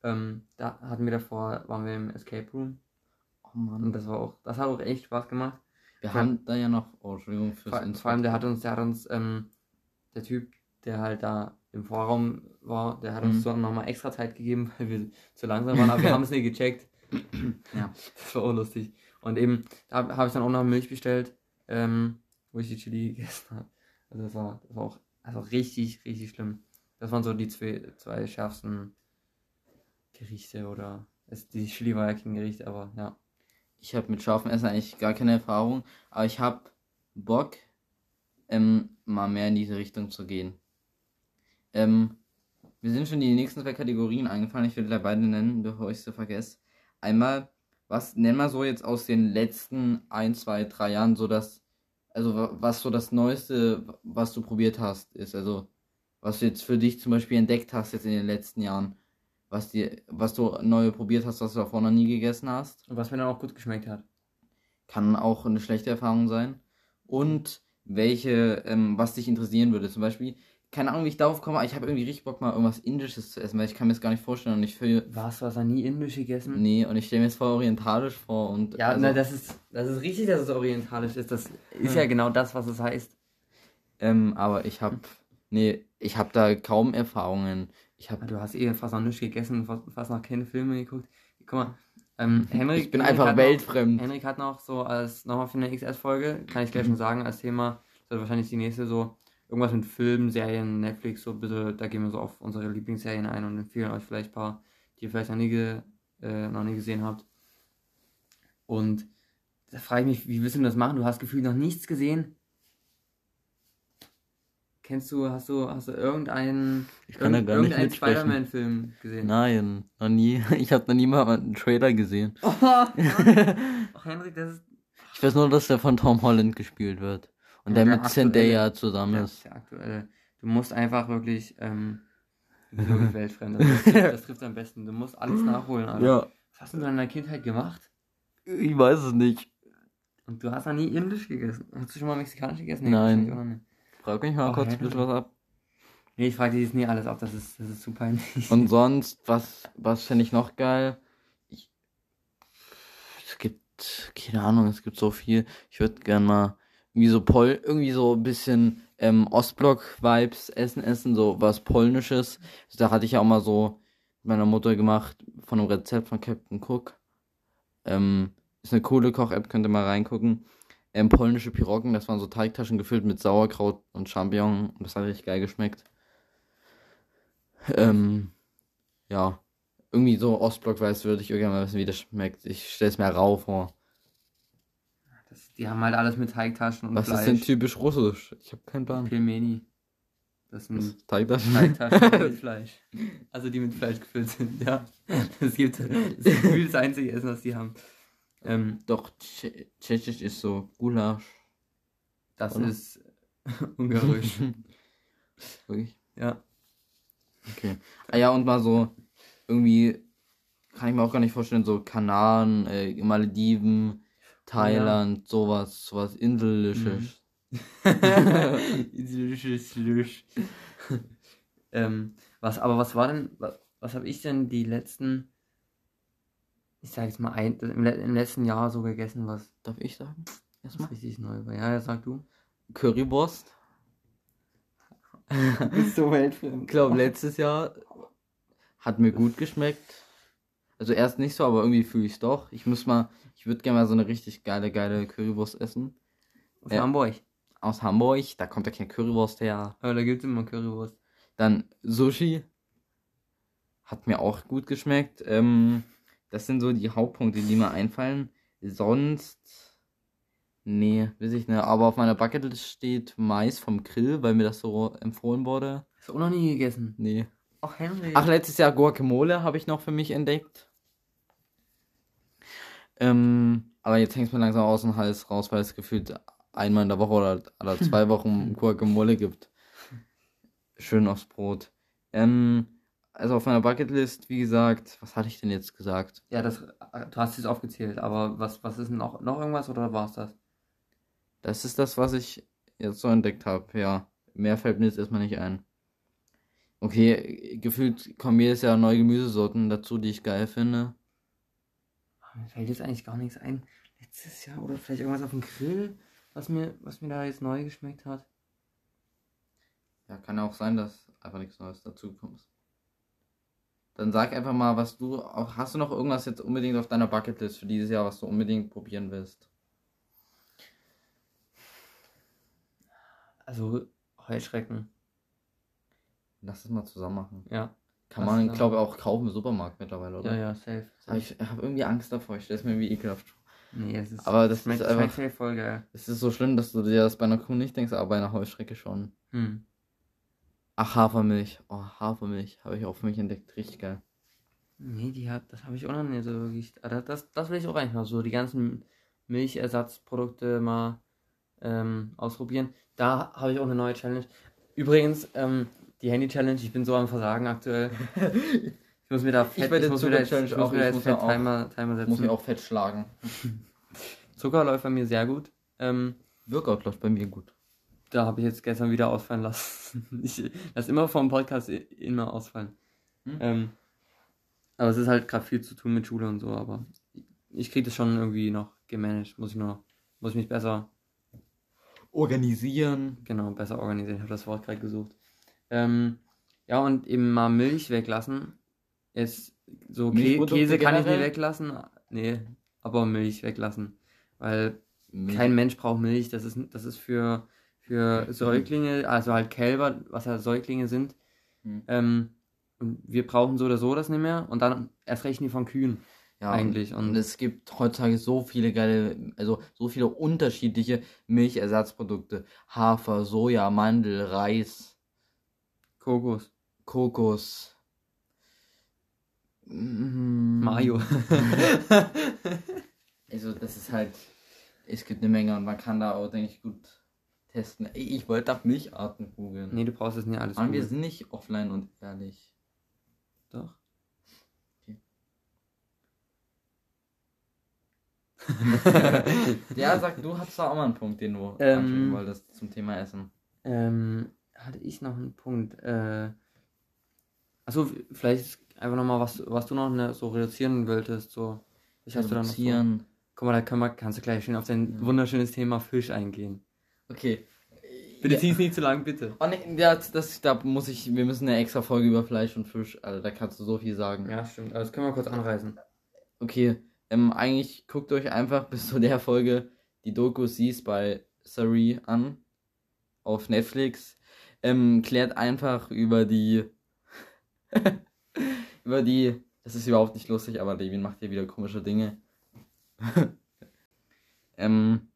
Ähm, da hatten wir davor, waren wir im Escape Room Oh Mann. und das war auch, das hat auch echt Spaß gemacht. Wir vor- haben da ja noch. Oh, Entschuldigung fürs Vor, vor allem der hat uns, der hat uns, ähm, der Typ, der halt da im Vorraum war, der hat Mhm. uns so nochmal extra Zeit gegeben, weil wir zu langsam waren, aber wir haben es nicht gecheckt. Ja. Das war auch lustig. Und eben, da habe ich dann auch noch Milch bestellt, ähm, wo ich die Chili gegessen habe. Also das war, das war auch also richtig, richtig schlimm. Das waren so die zwei, zwei schärfsten Gerichte oder es, die Chili war ja kein Gericht, aber ja. Ich habe mit scharfem Essen eigentlich gar keine Erfahrung, aber ich habe Bock, ähm, mal mehr in diese Richtung zu gehen. Ähm, wir sind schon die nächsten zwei Kategorien eingefallen. Ich will gleich beide nennen, bevor ich sie vergesse. Einmal, was nenn mal so jetzt aus den letzten ein, zwei, drei Jahren so das, also wa- was so das Neueste, was du probiert hast, ist. Also, was du jetzt für dich zum Beispiel entdeckt hast jetzt in den letzten Jahren. Was dir, was du neu probiert hast, was du davor noch nie gegessen hast. Und was mir dann auch gut geschmeckt hat. Kann auch eine schlechte Erfahrung sein. Und welche, ähm, was dich interessieren würde. Zum Beispiel, keine Ahnung, wie ich darauf komme, aber ich habe irgendwie richtig Bock, mal irgendwas Indisches zu essen, weil ich kann mir das gar nicht vorstellen und ich fühle. Was, was er nie indisch gegessen? Nee, und ich stelle mir es voll orientalisch vor und. Ja, also, na, das ist, das ist richtig, dass es orientalisch ist. Das ist ja genau das, was es heißt. ähm, aber ich habe. Nee, ich habe da kaum Erfahrungen. Ich habe. Du hast eh fast noch nichts gegessen, fast, noch keine Filme geguckt. Guck mal, ähm, Henrik, Ich bin Henrik einfach hat noch- weltfremd. Henrik hat noch so als, nochmal für eine XS-Folge, kann ich gleich schon sagen, als Thema, das wird wahrscheinlich die nächste so, irgendwas mit Filmen, Serien, Netflix, so bisschen, da gehen wir so auf unsere Lieblingsserien ein und empfehlen euch vielleicht ein paar, die ihr vielleicht noch nie, ge, äh, noch nie gesehen habt. Und da frage ich mich, wie willst du das machen? Du hast gefühlt noch nichts gesehen. Kennst du, hast du, hast du irgendeinen, Ich kann gar nicht irgendeinen. Spider-Man-Film gesehen? Nein, noch nie. Ich habe noch nie mal einen Trailer gesehen. Oh, Ach, Henrik, das ist Ich weiß nur, dass der von Tom Holland gespielt wird. Und Ja, der der mit. Zendaya zusammen Ja, ist. der aktuelle. Du musst einfach wirklich, ähm, wirklich weltfremd. Das, trifft- das trifft am besten. Du musst alles nachholen, Alter. Ja, Was hast du denn in deiner Kindheit gemacht? ich weiß es nicht. Und du hast noch nie indisch gegessen. Hast du schon mal mexikanisch gegessen? Nein. noch nicht. Frag mich mal Oh, kurz ein bisschen was ab. Nee, ich frage dich jetzt nie alles ab, das ist, das ist zu peinlich. Und sonst, was, was fände ich noch geil? Ich, es gibt, keine Ahnung, es gibt so viel. Ich würde gern mal irgendwie so Pol, irgendwie so ein bisschen ähm, Ostblock-Vibes essen, essen, so was Polnisches. Da hatte ich ja auch mal so mit meiner Mutter gemacht von einem Rezept von Captain Cook. Ähm, ist eine coole Koch-App, könnt ihr mal reingucken. Ähm, polnische Piroggen, das waren so Teigtaschen gefüllt mit Sauerkraut und Champignon das hat richtig geil geschmeckt. Ähm, ja, irgendwie so Ostblock weiß, würde ich irgendwann mal wissen, wie das schmeckt. Ich stelle es mir rau vor. Die haben halt alles mit Teigtaschen und Was Fleisch. ist denn typisch russisch? Ich habe keinen Plan. Pelmeni. Das sind Teigtaschen? Teigtaschen mit Fleisch. Also die mit Fleisch gefüllt sind, ja. Das gibt das ist das einzige Essen, was die haben. Ähm, Doch, Tsche- Tschechisch ist so Gulasch. das Oder? ist ungarisch. Wirklich? ja. Okay. Ah ja, und mal so, irgendwie, kann ich mir auch gar nicht vorstellen, so Kanaren, äh, Malediven, Thailand, sowas, sowas Inselisches. ähm, was, aber was war denn, was, was habe ich denn die letzten, ich sag jetzt mal, ein, im, im letzten Jahr so gegessen, was, Darf ich sagen? was Erstmal? richtig neu war? Ja, ja, sag du. Currywurst. bist so Ich weltfremd. glaube, letztes Jahr hat mir gut geschmeckt. Also erst nicht so, aber irgendwie fühle ich es doch. Ich muss mal, ich würde gerne mal so eine richtig geile, geile Currywurst essen. Aus Ja. Hamburg. Aus Hamburg, da kommt ja keine Currywurst her. Aber da gibt's immer Currywurst. Dann Sushi. Hat mir auch gut geschmeckt. Ähm, das sind so die Hauptpunkte, die mir einfallen. Sonst. Nee, weiß ich nicht. Aber auf meiner Bucketlist steht Mais vom Grill, weil mir das so empfohlen wurde. Hast du auch noch nie gegessen? Nee. Ach, Henry. Ach, letztes Jahr Guacamole habe ich noch für mich entdeckt. Ähm, aber jetzt hängt es mir langsam aus dem Hals raus, weil es gefühlt einmal in der Woche oder, oder zwei Wochen Guacamole gibt. Schön aufs Brot. Ähm, also auf meiner Bucketlist, wie gesagt, was hatte ich denn jetzt gesagt? ja, das, du hast es aufgezählt, aber was, was ist denn noch, noch irgendwas oder war's das? Das ist das, was ich jetzt so entdeckt habe, ja. Mehr fällt mir jetzt erstmal nicht ein. Okay, gefühlt kommen jedes Jahr neue Gemüsesorten dazu, die ich geil finde. Mir fällt jetzt eigentlich gar nichts ein. Letztes Jahr oder vielleicht irgendwas auf dem Grill, was mir, was mir da jetzt neu geschmeckt hat. Ja, kann ja auch sein, dass einfach nichts Neues dazu kommt. Dann sag einfach mal, was du auch. Hast du noch irgendwas jetzt unbedingt auf deiner Bucketlist für dieses Jahr, was du unbedingt probieren willst? Also Heuschrecken. Lass es mal zusammen machen. Ja. Kann Was man, glaube ich, auch kaufen im Supermarkt mittlerweile, oder? Ja, ja, safe. Aber ich habe irgendwie Angst davor. Ich stelle es mir irgendwie ekelhaft vor. Nee, es ist. Aber das schmeckt, ist einfach- schmeckt safe voll geil. Es ist so schlimm, dass du dir das bei einer Kuh nicht denkst, aber bei einer Heuschrecke schon. Hm. Ach, Hafermilch. Oh, Hafermilch. Habe ich auch für mich entdeckt. Richtig geil. Nee, die hat, das habe ich auch noch nicht so wirklich. Aber das, das will ich auch eigentlich mal so, die ganzen Milchersatzprodukte mal ähm, ausprobieren. Da habe ich auch eine neue Challenge. Übrigens, ähm, die Handy-Challenge, ich bin so am Versagen aktuell. Ich muss mir da fett, bei der mir Zucker-Challenge ich muss auch, mir da ich jetzt fett auch- Timer, Timer setzen. Muss ich auch fett schlagen. Zucker läuft bei mir sehr gut. Ähm, Workout läuft bei mir gut. da habe ich jetzt gestern wieder ausfallen lassen. Ich lass immer vom Podcast immer ausfallen. Hm. Ähm, aber es ist halt gerade viel zu tun mit Schule und so, aber ich kriege das schon irgendwie noch gemanagt. Muss ich noch, muss ich mich besser, Organisieren. genau, besser organisieren. Ich habe das Wort gerade gesucht. Ähm, ja, und eben mal Milch weglassen. Jetzt so Kä Käse kann ich nicht weglassen. Nee, aber Milch weglassen. Weil Milch. kein Mensch braucht Milch. Das ist, das ist für, für Säuglinge, also halt Kälber, was ja Säuglinge sind. Hm. Ähm, und wir brauchen so oder so das nicht mehr. Und dann erst recht nie von Kühen. Ja, eigentlich. Und, Und- es gibt heutzutage so viele geile, also so viele unterschiedliche Milchersatzprodukte. Hafer, Soja, Mandel, Reis, Kokos. Kokos. Mm. Mayo. Also das ist halt, es gibt eine Menge und man kann da auch, denke ich, gut testen. Ey, Ich wollte nach Milcharten googeln. nee, du brauchst es nicht alles. Mann, wir sind nicht offline und ehrlich. Doch. Ja, sag, du hast da auch mal einen Punkt, den du Ähm, wolltest zum Thema Essen. Ähm, hatte ich noch einen Punkt. Äh, achso, vielleicht einfach nochmal, was, was du noch ne, so reduzieren wolltest. So. Was hast du noch so? Guck mal, da können wir, kannst du gleich schön auf dein wunderschönes Thema Fisch eingehen. Okay. Bitte Ja. zieh's nicht zu lang, bitte. Oh ne, ja, das, da muss ich, wir müssen eine extra Folge über Fleisch und Fisch, also da kannst du so viel sagen. Ja, stimmt. Aber das können wir kurz anreißen. Okay, ähm, eigentlich guckt euch einfach bis zu der Folge die Doku siehst bei Sari an. Auf Netflix. Ähm, klärt einfach über die, über die. Das ist überhaupt nicht lustig, aber Levin macht hier wieder komische Dinge. ähm,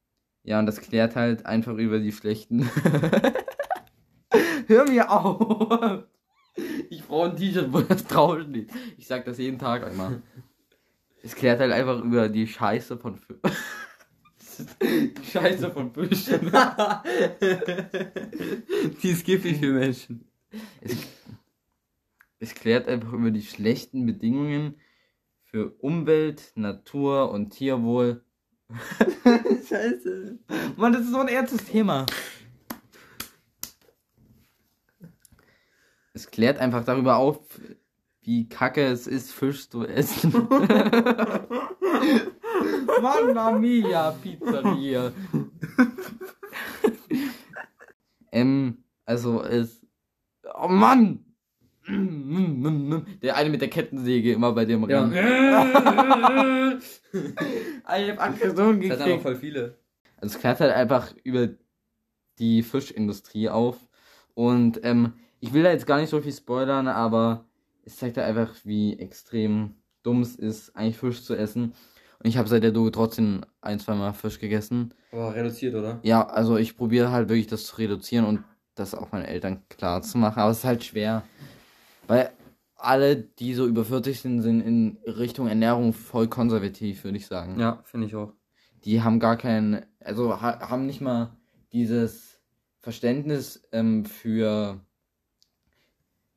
ja, und das klärt halt einfach über die schlechten. Hör mir auf! Ich brauche ein T-Shirt, wo das drauf steht. Ich sag das jeden Tag einmal. Es klärt halt einfach über die Scheiße von Scheiße von Fischen. Die ist giftig für Menschen. Es, es klärt einfach über die schlechten Bedingungen für Umwelt, Natur und Tierwohl. Scheiße. Mann, das ist so ein ernstes Thema. Es klärt einfach darüber auf, wie kacke es ist, Fisch zu essen. Mamma mia, Pizzeria. ähm, also es. Oh Mann! Der eine mit der Kettensäge immer bei dem Ja. Rennen. ich hab Aggression Das sind aber gekriegt. voll viele. Also es klärt halt einfach über die Fischindustrie auf. Und ähm, ich will da jetzt gar nicht so viel spoilern, aber es zeigt halt einfach, wie extrem dumm es ist, eigentlich Fisch zu essen. Und ich habe seit der Doge trotzdem ein, zwei Mal Fisch gegessen. Aber reduziert, oder? Ja, also ich probiere halt wirklich das zu reduzieren und das auch meinen Eltern klar zu machen. Aber es ist halt schwer. Weil alle, die so über 40 sind, sind in Richtung Ernährung voll konservativ, würde ich sagen Ja, finde ich auch. die haben gar kein, also ha haben nicht mal dieses Verständnis ähm, für,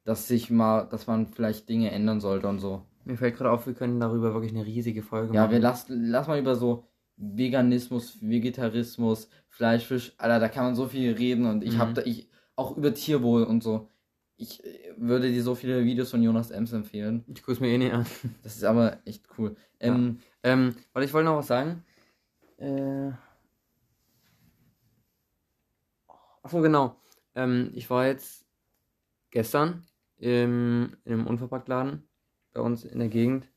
dass sich mal, dass man vielleicht Dinge ändern sollte und so. Mir fällt gerade auf, wir können darüber wirklich eine riesige Folge Ja, machen. wir lass, lass mal über so Veganismus, Vegetarismus, Fleischfisch, Alter, da kann man so viel reden und ich Mhm. hab da, ich, auch über Tierwohl und so. Ich äh, würde dir so viele Videos von Jonas Ems empfehlen. Ich guck's mir eh nicht an. Das ist aber echt cool. Ähm, Ähm, warte, ich wollte noch was sagen. Äh. Achso, genau. Ähm, ich war jetzt gestern im, in einem Unverpacktladen bei uns in der Gegend.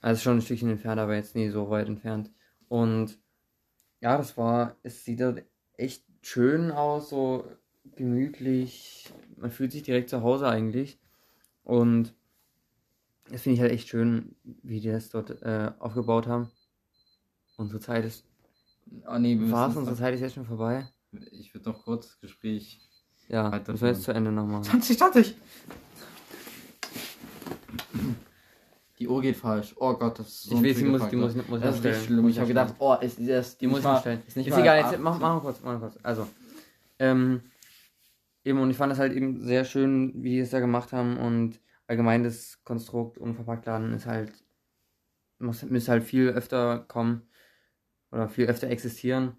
Also schon ein Stückchen entfernt, aber jetzt nie so weit entfernt. Und ja, das war, es sieht dort echt schön aus, so gemütlich. Man fühlt sich direkt zu Hause eigentlich. Und das finde ich halt echt schön, wie die das dort äh, aufgebaut haben. Unsere Zeit ist. oh nee, wir War's? müssen Unsere Zeit ist jetzt schon vorbei? Ich würde noch kurz das Gespräch Ja, Weiter müssen wir jetzt zu Ende noch machen. 20, 20. Die Uhr geht falsch. Oh Gott, das ist so Ich weiß, die muss, die muss, muss Das ist richtig schlimm. Ich habe gedacht, oh, ist das Die muss ich mal, stellen. Ist, nicht Ist egal, jetzt mach, mach mal kurz, mach mal kurz. Also, ähm, eben, und ich fand das halt eben sehr schön, wie die es da gemacht haben und allgemein das Konstrukt Unverpacktladen ist halt, muss, müsste halt viel öfter kommen oder viel öfter existieren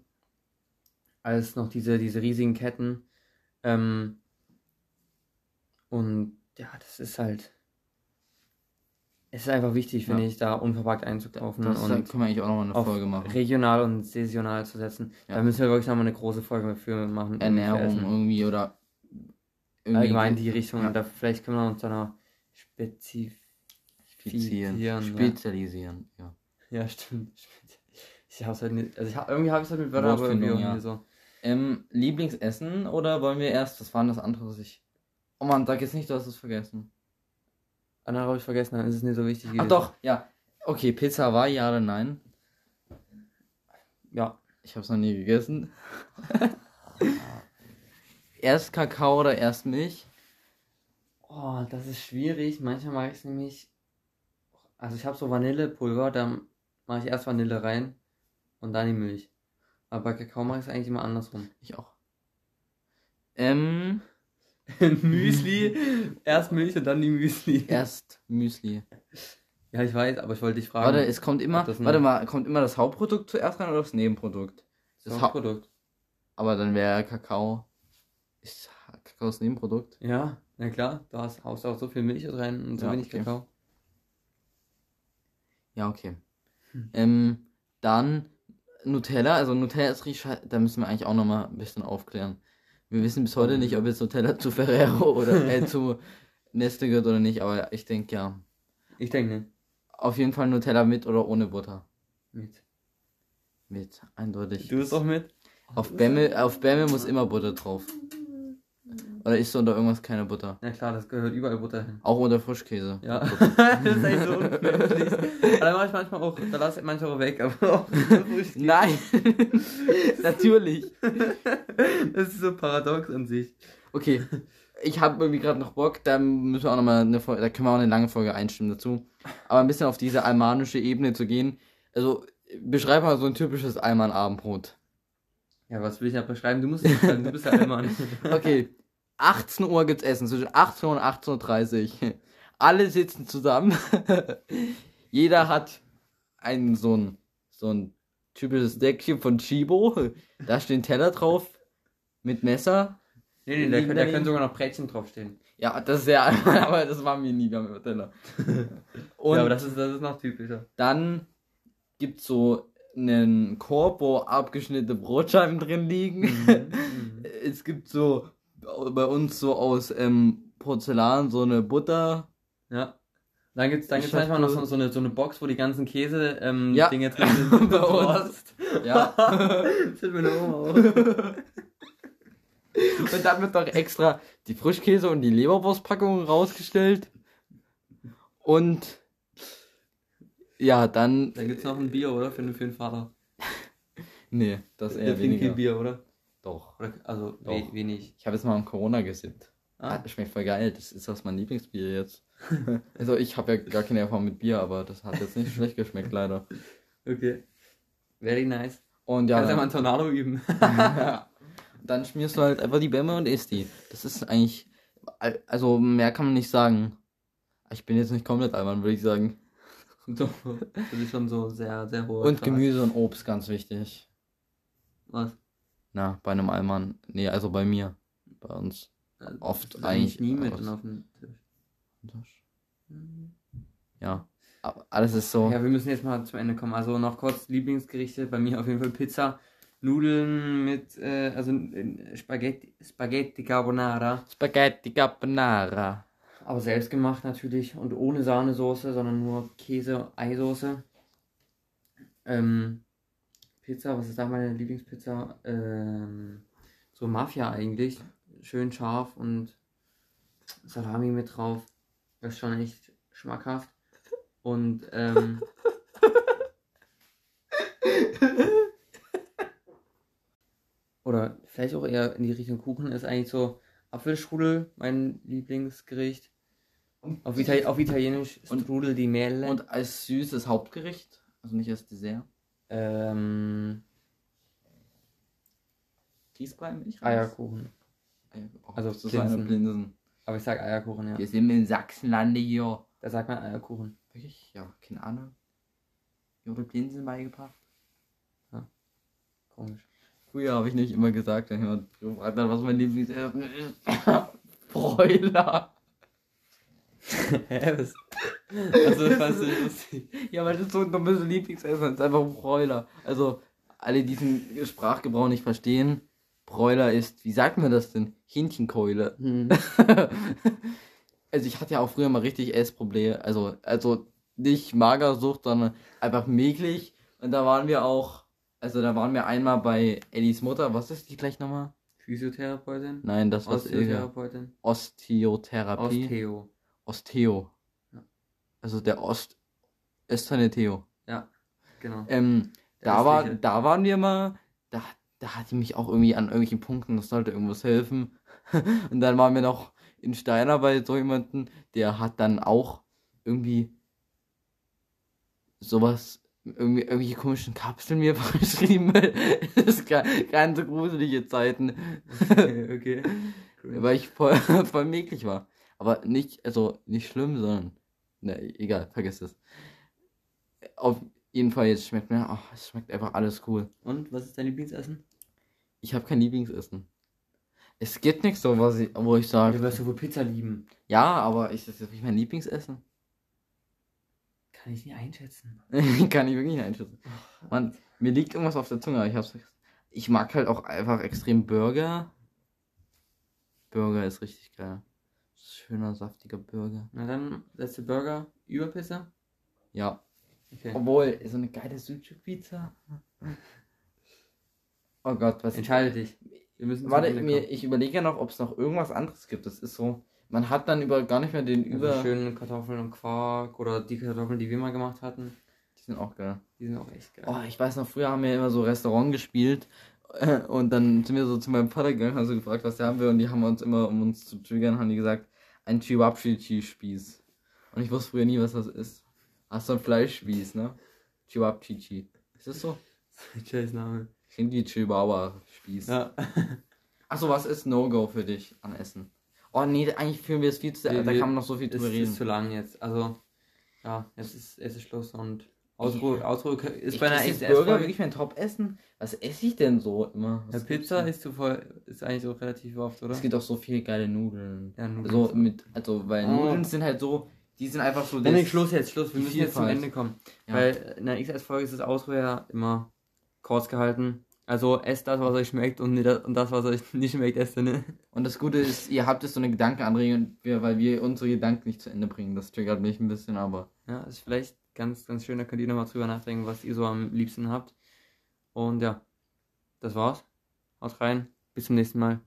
als noch diese, diese riesigen Ketten. Ähm, und ja, das ist halt, es ist einfach wichtig, finde Ja. ich, da unverpackt einzukaufen Das und können wir eigentlich auch nochmal eine Folge machen. regional und saisonal zu setzen. Ja. Da müssen wir wirklich nochmal eine große Folge für machen. Ernährung irgendwie oder irgendwie Allgemein die Richtung. Ja. Da vielleicht können wir uns da noch spezifizieren. spezifizieren. ja. Spezialisieren, ja. Ja, stimmt. Ich hab's halt nicht, also ich hab, irgendwie habe ich es halt mit Wörtern, aber irgendwie auch nicht so. Ähm, Lieblingsessen oder wollen wir erst, was war denn das andere, was ich... Oh Mann, sag jetzt nicht, du hast es vergessen. Andere habe ich vergessen, dann ist es nicht so wichtig. Ach doch, ja. Okay, Pizza war ja oder nein? Ja. Ich habe es noch nie gegessen. erst Kakao oder erst Milch? Oh, das ist schwierig. Manchmal mag ich es nämlich. Also ich habe so Vanillepulver, da mache ich erst Vanille rein und dann die Milch. Aber Kakao mache ich es eigentlich immer andersrum. Ich auch. Ähm, Müsli, erst Milch und dann die Müsli. erst Müsli. Ja, ich weiß, aber ich wollte dich fragen. Warte, es kommt immer, warte mal, kommt immer das Hauptprodukt zuerst rein oder das Nebenprodukt? das das Hauptprodukt. Aber dann wäre Kakao. Ist Kakao das Nebenprodukt? Ja, na klar, du hast, haust auch so viel Milch rein und so Ja, wenig okay. Kakao. Ja, okay. Hm. Ähm, dann Nutella, also Nutella ist richtig schei- da müssen wir eigentlich auch nochmal ein bisschen aufklären. Wir wissen bis heute nicht, ob jetzt Nutella zu Ferrero oder äh, zu Nestle gehört oder nicht, aber ich denke ja. Ich denke nicht. Auf jeden Fall Nutella mit oder ohne Butter. Mit. Mit, eindeutig. Du bist auch mit? Auf Bämme, auf Bämme muss immer Butter drauf. Oder isst du unter irgendwas keine Butter? Ja klar, das gehört überall Butter hin. Auch unter Frischkäse. Ja, das ist echt so unglücklich. Aber da mache ich manchmal auch, da lasse ich manchmal auch weg, aber auch Nein! Natürlich! Das ist so paradox an sich. Okay, ich habe irgendwie gerade noch Bock, da müssen wir auch nochmal eine Folge, da können wir auch eine lange Folge einstimmen dazu. Aber ein bisschen auf diese almanische Ebene zu gehen. Also, beschreib mal so ein typisches Alman-Abendbrot. Ja, was will ich ja beschreiben? Du musst es beschreiben, du bist ja Alman. Okay, 18 Uhr gibt's Essen, zwischen 18 Uhr und 18.30 Uhr. Alle sitzen zusammen. Jeder hat einen so ein, so ein typisches Deckchen von Chibo. Da stehen Teller drauf. Mit Messer. Nee, nee, da, können- da können sogar noch Brettchen draufstehen. Ja, das ist sehr albern, aber das machen wir nie, wir haben immer Teller. Und ja, aber das ist, das ist noch typischer. dann gibt's so einen Korb, wo abgeschnittene Brotscheiben drin liegen. Mhm. Es gibt so bei uns so aus ähm, Porzellan so eine Butter. Ja. Dann gibt's, dann Ich gibt's manchmal noch so, so, eine, so eine Box, wo die ganzen Käse ähm, Ja. Dinge drin sind. Bei uns. Ja. das wird meine Oma auch. Und dann wird noch extra die Frischkäse und die Leberwurstpackung rausgestellt. Und ja, dann. Dann gibt's noch ein Bier, oder? Für, den- für den Vater. Nee, das Der eher trinkt weniger. Bier, oder? Doch. also Doch. we wenig. Ich habe jetzt mal am Corona gesippt. Ah, das schmeckt voll geil. Das ist das mein Lieblingsbier jetzt. Also ich habe ja gar keine Erfahrung mit Bier, aber das hat jetzt nicht schlecht geschmeckt, leider. okay. Very nice. Und Ja, Kannst ja mal dann, ein Tornado üben. dann schmierst du halt einfach die Bämme und isst die. Das ist eigentlich, also mehr kann man nicht sagen. Ich bin jetzt nicht komplett albern, würde ich sagen. das ist schon so sehr, sehr hoch. Und Gemüse und Obst, ganz wichtig. Was? Na, bei einem Allmann. Nee, also bei mir. Bei uns. Also, Oft eigentlich nie mit auf dem Tisch. Ja. Aber alles ist so. Ja, wir müssen jetzt mal zum Ende kommen. Also noch kurz Lieblingsgerichte. Bei mir auf jeden Fall Pizza. Nudeln mit, äh, also äh, Spaghetti, Spaghetti Carbonara. Spaghetti Carbonara. Aber selbst gemacht natürlich und ohne Sahnesoße, sondern nur Käse, Eisoße. Ähm, Pizza, was ist da meine Lieblingspizza? Ähm, so Mafia eigentlich. Schön scharf und Salami mit drauf. Das ist schon echt schmackhaft. Und ähm, oder vielleicht auch eher in die Richtung Kuchen ist eigentlich so Apfelstrudel, mein Lieblingsgericht. Auf, Itali auf Italienisch Und- Strudel di Mele. Und als süßes Hauptgericht, also nicht als Dessert. Ähm, Grießbrei, Milch? Eierkuchen. Oh, Also eine Plinsen. Plinsen. Aber ich sag Eierkuchen, ja. Wir sind in Sachsenlande hier. Da sagt man Eierkuchen. Wirklich? Ja, keine Ahnung. Mir wurde Plinsen beigebracht. Komisch. Früher habe ich nicht immer gesagt, wenn jemand gefragt hat, was mein Lieblingsessen ist. Broiler. Hä, was? Also, das fandst du lustig. Ja, weil das so ein dummes Lieblingsessen ist einfach Broiler. Also, alle die diesen Sprachgebrauch nicht verstehen, Broiler ist, wie sagt man das denn? Hähnchenkeule. Hm. also ich hatte ja auch früher mal richtig Essprobleme. Also, also nicht Magersucht, sondern einfach mäglich. Und da waren wir auch, also da waren wir einmal bei Ellis Mutter. Was ist die gleich nochmal? Physiotherapeutin? Nein, das was Osteotherapeutin? Osteotherapie. Osteo. Osteo. Ja. Also der Ost. Österne Theo. Genau. Ähm, da, war, da waren wir mal, da, da hat die mich auch irgendwie an irgendwelchen Punkten, das sollte irgendwas helfen. Und dann waren wir noch in Steiner bei so jemanden, der hat dann auch irgendwie sowas, irgendwie, irgendwelche komischen Kapseln mir verschrieben. das ist ga- ganz gruselige Zeiten, okay. okay. weil ich voll, voll mäglich war. Aber nicht, also nicht schlimm, sondern, ne, egal, vergiss es. Auf jeden Fall, jetzt schmeckt mir, ach, es schmeckt einfach alles cool. Und, was ist dein Lieblingsessen? Ich habe kein Lieblingsessen. Es gibt nichts so, was ich, wo ich Du sage, wirst ja wohl Pizza lieben. ja, aber ist das wirklich mein Lieblingsessen? Kann ich nicht einschätzen. Kann ich wirklich nicht einschätzen. Mann, mir liegt irgendwas auf der Zunge, ich hab's Ich mag halt auch einfach extrem Burger. Burger ist richtig geil. Schöner, saftiger Burger. Na dann, letzte Burger über Pizza? Ja. Okay. Obwohl, so eine geile Sucuk-Pizza. Oh Gott, was Entscheide dich. Wir müssen Warte, mir, ich überlege ja noch, ob es noch irgendwas anderes gibt. Das ist so, man hat dann über gar nicht mehr den Also über. schöne Kartoffeln und Quark oder die Kartoffeln, die wir mal gemacht hatten. Die sind auch geil. Die sind auch echt geil. Oh, ich weiß noch, früher haben wir immer so Restaurant gespielt äh, und dann sind wir so zu meinem Vater gegangen, haben so gefragt, was der haben will und die haben uns immer, um uns zu triggern, haben die gesagt, ein Chihuahua-Spieß. Und ich wusste früher nie, was das ist. Ach, so ein Fleischspieß, ne? Chihuahua-Chichi. Ist das so? Scheiß Name. Klingt wie Chihuahua-Spieß. Ja. Achso, was ist No-Go für dich an Essen? Oh nee, eigentlich führen wir es viel zu, Wir- da kann man noch so viel drüber ist reden. zu lang jetzt. Also, ja, jetzt ist, jetzt ist Schluss und Ausruhe, Ausruhe ist Ich bei einer Burger wirklich mein Top-Essen? Was esse ich denn so immer? Ja, Was Pizza denn? ist, zu voll, ist eigentlich so relativ oft, oder? Es gibt auch so viele geile Nudeln. Ja, Nudeln So ist- mit, also, weil Ah. Nudeln sind halt so, die sind einfach so. Das- Schluss jetzt, Schluss. Wir müssen jetzt zum. Ende kommen. Ja. Weil in der XS-Folge ist das Ausruhe ja immer kurz gehalten. Also esst das, was euch schmeckt und, nicht das, und das, was euch nicht schmeckt, esst ihr nicht. Und das Gute ist, ihr habt jetzt so eine Gedankenanregung, weil wir unsere Gedanken nicht zu Ende bringen. Das triggert mich ein bisschen, aber. Ja, ist vielleicht ganz, ganz schön. Da könnt ihr nochmal drüber nachdenken, was ihr so am liebsten habt. Und ja, das war's. Haut rein. Bis zum nächsten Mal.